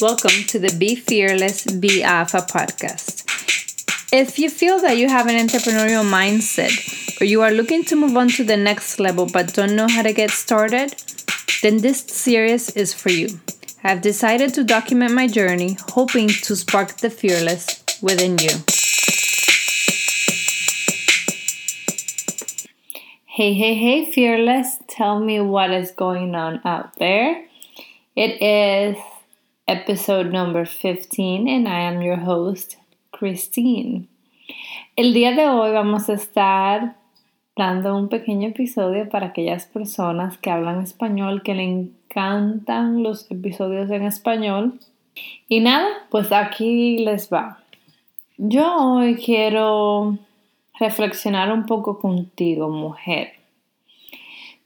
welcome to the Be Fearless, Be Alpha podcast. If you feel that you have an entrepreneurial mindset or you are looking to move on to the next level but don't know how to get started, then this series is for you. I've decided to document my journey, hoping to spark the fearless within you. Hey, hey, hey, fearless, tell me what is going on out there. It is episode number 15 and I am your host, Christine. El día de hoy vamos a estar dando un pequeño episodio para aquellas personas que hablan español, que le encantan los episodios en español. Y nada, pues aquí les va. Yo hoy quiero reflexionar un poco contigo, mujer.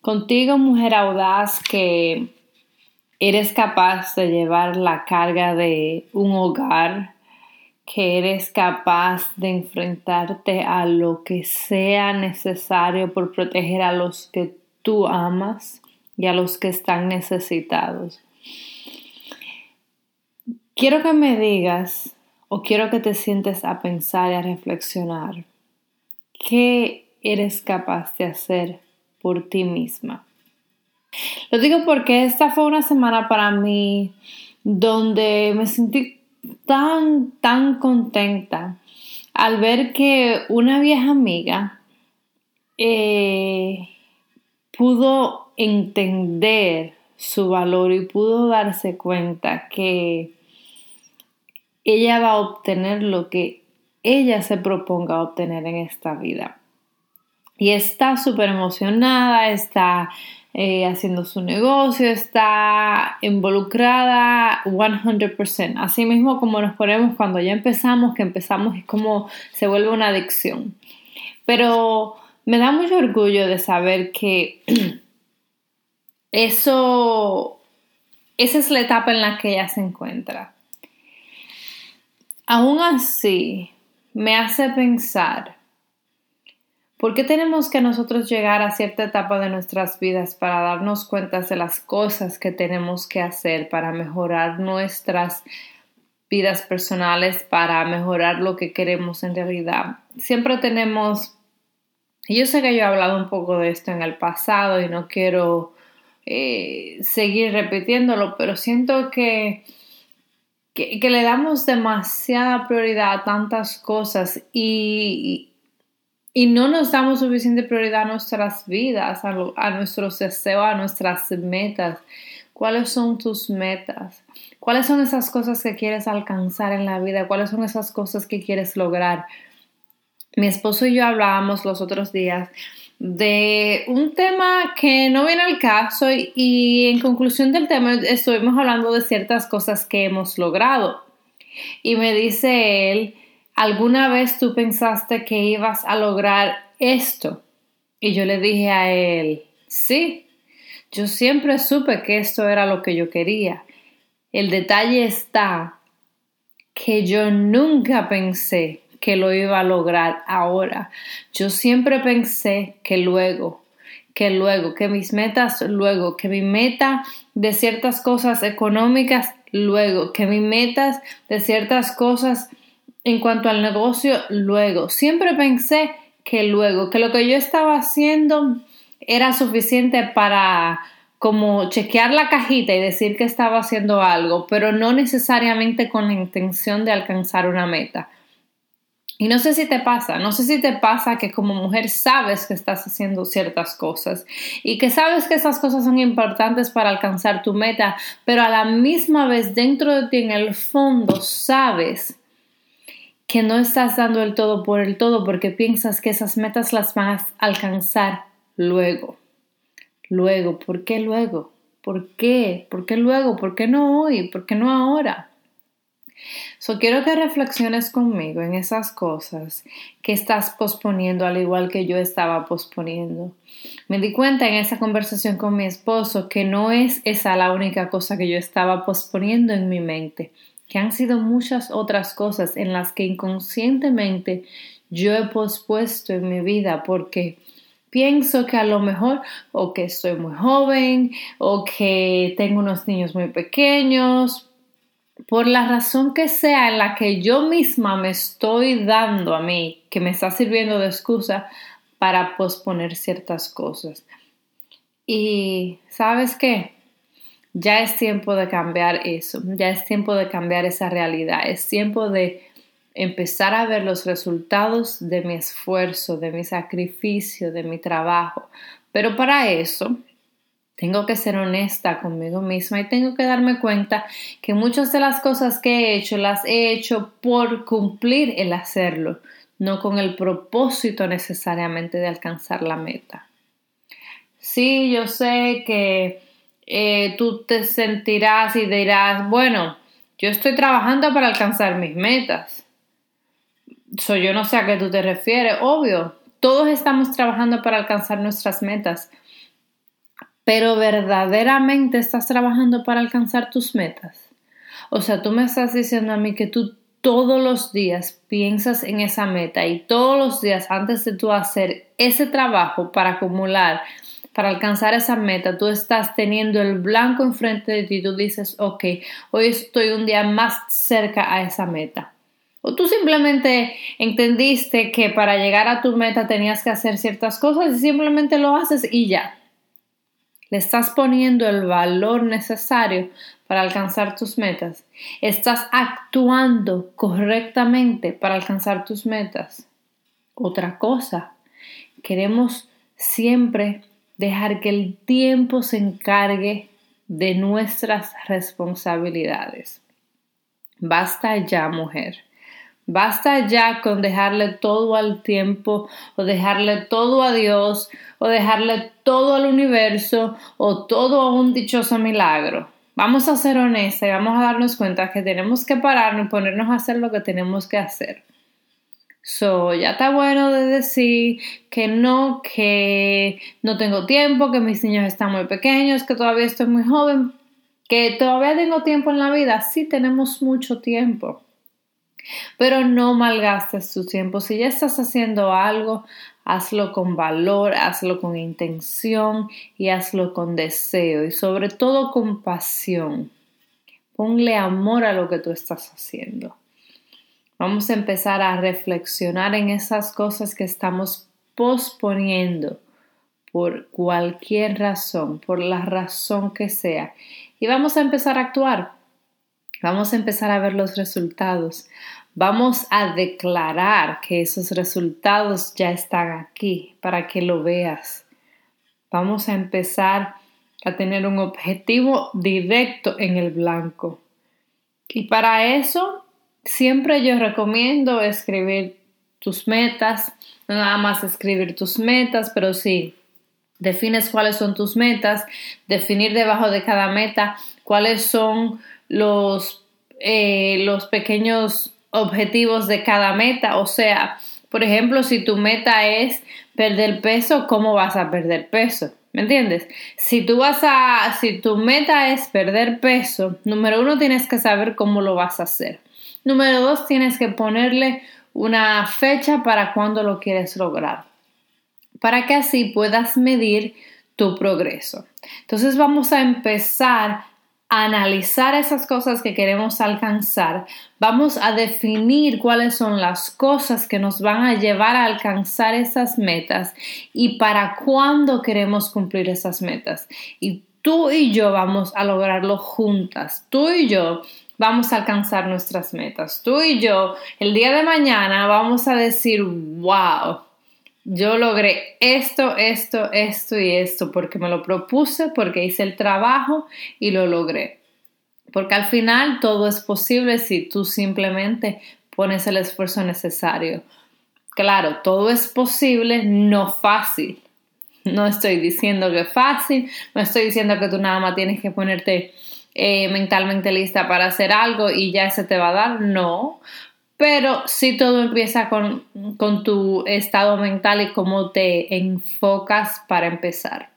Contigo, mujer audaz, que eres capaz de llevar la carga de un hogar, que eres capaz de enfrentarte a lo que sea necesario por proteger a los que tú amas y a los que están necesitados. Quiero que me digas o quiero que te sientes a pensar y a reflexionar qué eres capaz de hacer por ti misma. Lo digo porque esta fue una semana para mí donde me sentí tan, tan contenta al ver que una vieja amiga eh, pudo entender su valor y pudo darse cuenta que ella va a obtener lo que ella se proponga obtener en esta vida. Y está súper emocionada, está eh, haciendo su negocio, está involucrada 100%. Así mismo como nos ponemos cuando ya empezamos, que empezamos es como se vuelve una adicción. Pero me da mucho orgullo de saber que eso, esa es la etapa en la que ella se encuentra. Aún así, me hace pensar ¿Por qué tenemos que nosotros llegar a cierta etapa de nuestras vidas para darnos cuenta de las cosas que tenemos que hacer para mejorar nuestras vidas personales, para mejorar lo que queremos en realidad? Siempre tenemos, yo sé que yo he hablado un poco de esto en el pasado y no quiero eh, seguir repitiéndolo, pero siento que, que, le damos demasiada prioridad a tantas cosas y y no nos damos suficiente prioridad a nuestras vidas, a, nuestros deseos, a nuestras metas. ¿Cuáles son tus metas? ¿Cuáles son esas cosas que quieres alcanzar en la vida? ¿Cuáles son esas cosas que quieres lograr? Mi esposo y yo hablábamos los otros días de un tema que no viene al caso y, y en conclusión del tema estuvimos hablando de ciertas cosas que hemos logrado. Y me dice él, ¿alguna vez tú pensaste que ibas a lograr esto? Y yo le dije a él, sí, yo siempre supe que esto era lo que yo quería. El detalle está que yo nunca pensé que lo iba a lograr ahora. Yo siempre pensé que luego, que luego, que mis metas luego, que mi meta de ciertas cosas económicas luego, que mis metas de ciertas cosas en cuanto al negocio, luego, siempre pensé que luego, que lo que yo estaba haciendo era suficiente para como chequear la cajita y decir que estaba haciendo algo, pero no necesariamente con la intención de alcanzar una meta. Y no sé si te pasa, no sé si te pasa que como mujer sabes que estás haciendo ciertas cosas y que sabes que esas cosas son importantes para alcanzar tu meta, pero a la misma vez dentro de ti en el fondo sabes que no estás dando el todo por el todo porque piensas que esas metas las vas a alcanzar luego. Luego, ¿por qué luego? ¿Por qué? ¿Por qué luego? ¿Por qué no hoy? ¿Por qué no ahora? So, quiero que reflexiones conmigo en esas cosas que estás posponiendo al igual que yo estaba posponiendo. Me di cuenta en esa conversación con mi esposo que no es esa la única cosa que yo estaba posponiendo en mi mente que han sido muchas otras cosas en las que inconscientemente yo he pospuesto en mi vida porque pienso que a lo mejor o que estoy muy joven o que tengo unos niños muy pequeños por la razón que sea en la que yo misma me estoy dando a mí, que me está sirviendo de excusa para posponer ciertas cosas. Y sabes qué? Ya es tiempo de cambiar eso, ya es tiempo de cambiar esa realidad, es tiempo de empezar a ver los resultados de mi esfuerzo, de mi sacrificio, de mi trabajo. Pero para eso tengo que ser honesta conmigo misma y tengo que darme cuenta que muchas de las cosas que he hecho las he hecho por cumplir el hacerlo, no con el propósito necesariamente de alcanzar la meta. Sí, yo sé que eh, tú te sentirás y dirás, bueno, yo estoy trabajando para alcanzar mis metas. So, yo no sé a qué tú te refieres, obvio, todos estamos trabajando para alcanzar nuestras metas pero verdaderamente estás trabajando para alcanzar tus metas. O sea, tú me estás diciendo a mí que tú todos los días piensas en esa meta y todos los días antes de tú hacer ese trabajo para acumular, para alcanzar esa meta, tú estás teniendo el blanco enfrente de ti tú dices, ok, hoy estoy un día más cerca a esa meta. O tú simplemente entendiste que para llegar a tu meta tenías que hacer ciertas cosas y simplemente lo haces y ya. Le estás poniendo el valor necesario para alcanzar tus metas. Estás actuando correctamente para alcanzar tus metas. Otra cosa, queremos siempre dejar que el tiempo se encargue de nuestras responsabilidades. Basta ya, mujer. Basta ya con dejarle todo al tiempo o dejarle todo a Dios o dejarle todo al universo o todo a un dichoso milagro. Vamos a ser honestas y vamos a darnos cuenta que tenemos que pararnos y ponernos a hacer lo que tenemos que hacer. So, ya está bueno de decir que no, que no tengo tiempo, que mis niños están muy pequeños, que todavía estoy muy joven, que todavía tengo tiempo en la vida. Sí, tenemos mucho tiempo. Pero no malgastes tu tiempo. Si ya estás haciendo algo, hazlo con valor, hazlo con intención y hazlo con deseo y sobre todo con pasión. Ponle amor a lo que tú estás haciendo. Vamos a empezar a reflexionar en esas cosas que estamos posponiendo por cualquier razón, por la razón que sea. Y vamos a empezar a actuar. Vamos a empezar a ver los resultados. Vamos a declarar que esos resultados ya están aquí para que lo veas. Vamos a empezar a tener un objetivo directo en el blanco. Y para eso, siempre yo recomiendo escribir tus metas, no nada más escribir tus metas, pero sí defines cuáles son tus metas, definir debajo de cada meta cuáles son los, eh, los pequeños objetivos de cada meta. O sea, por ejemplo, si tu meta es perder peso, ¿cómo vas a perder peso? ¿Me entiendes? Si tú vas a, si tu meta es perder peso, número uno tienes que saber cómo lo vas a hacer. Número dos, tienes que ponerle una fecha para cuando lo quieres lograr. Para que así puedas medir tu progreso. Entonces vamos a empezar analizar esas cosas que queremos alcanzar, vamos a definir cuáles son las cosas que nos van a llevar a alcanzar esas metas y para cuándo queremos cumplir esas metas. Y tú y yo vamos a lograrlo juntas. Tú y yo vamos a alcanzar nuestras metas. Tú y yo el día de mañana vamos a decir, wow, yo logré esto, esto, esto y esto porque me lo propuse, porque hice el trabajo y lo logré. Porque al final todo es posible si tú simplemente pones el esfuerzo necesario. Claro, todo es posible, no fácil. No estoy diciendo que es fácil, no estoy diciendo que tú nada más tienes que ponerte eh, mentalmente lista para hacer algo y ya se te va a dar. No, pero sí todo empieza con, tu estado mental y cómo te enfocas para empezar.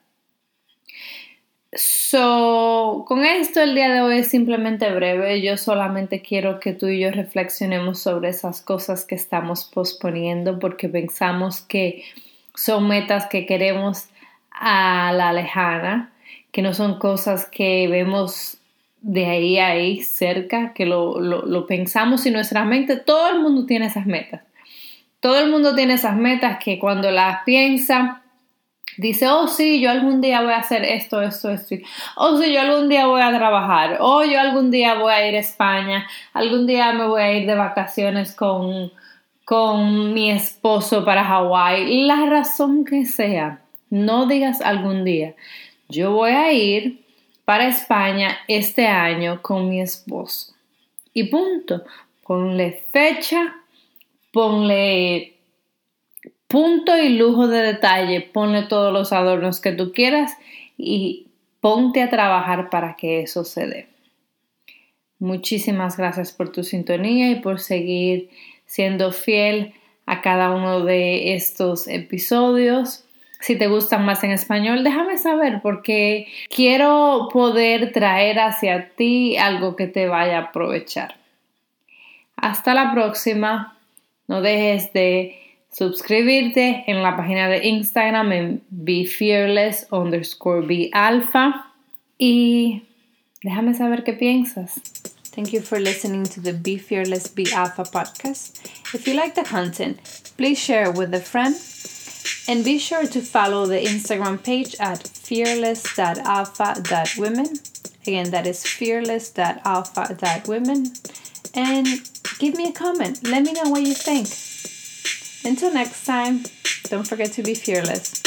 So, con esto el día de hoy es simplemente breve. Yo solamente quiero que tú y yo reflexionemos sobre esas cosas que estamos posponiendo porque pensamos que son metas que queremos a la lejana, que no son cosas que vemos de ahí a ahí cerca, que lo, lo, pensamos y nuestra mente, todo el mundo tiene esas metas. Todo el mundo tiene esas metas que cuando las piensa, dice, oh sí, yo algún día voy a hacer esto, esto, esto. Oh sí, yo algún día voy a trabajar. Oh, yo algún día voy a ir a España. Algún día me voy a ir de vacaciones con, con mi esposo para Hawái. La razón que sea, no digas algún día. Yo voy a ir para España este año con mi esposo. Y punto. Ponle fecha, ponle punto y lujo de detalle, ponle todos los adornos que tú quieras y ponte a trabajar para que eso se dé. Muchísimas gracias por tu sintonía y por seguir siendo fiel a cada uno de estos episodios. Si te gustan más en español, déjame saber porque quiero poder traer hacia ti algo que te vaya a aprovechar. Hasta la próxima. No dejes de suscribirte en la página de Instagram en BeFearless underscore BeAlpha y déjame saber qué piensas. Thank you for listening to the Be Fearless Be Alpha podcast. If you like the content, please share with a friend and be sure to follow the Instagram page at fearless.alpha.women. Again, that is fearless.alpha.women. And give me a comment. Let me know what you think. Until next time, don't forget to be fearless.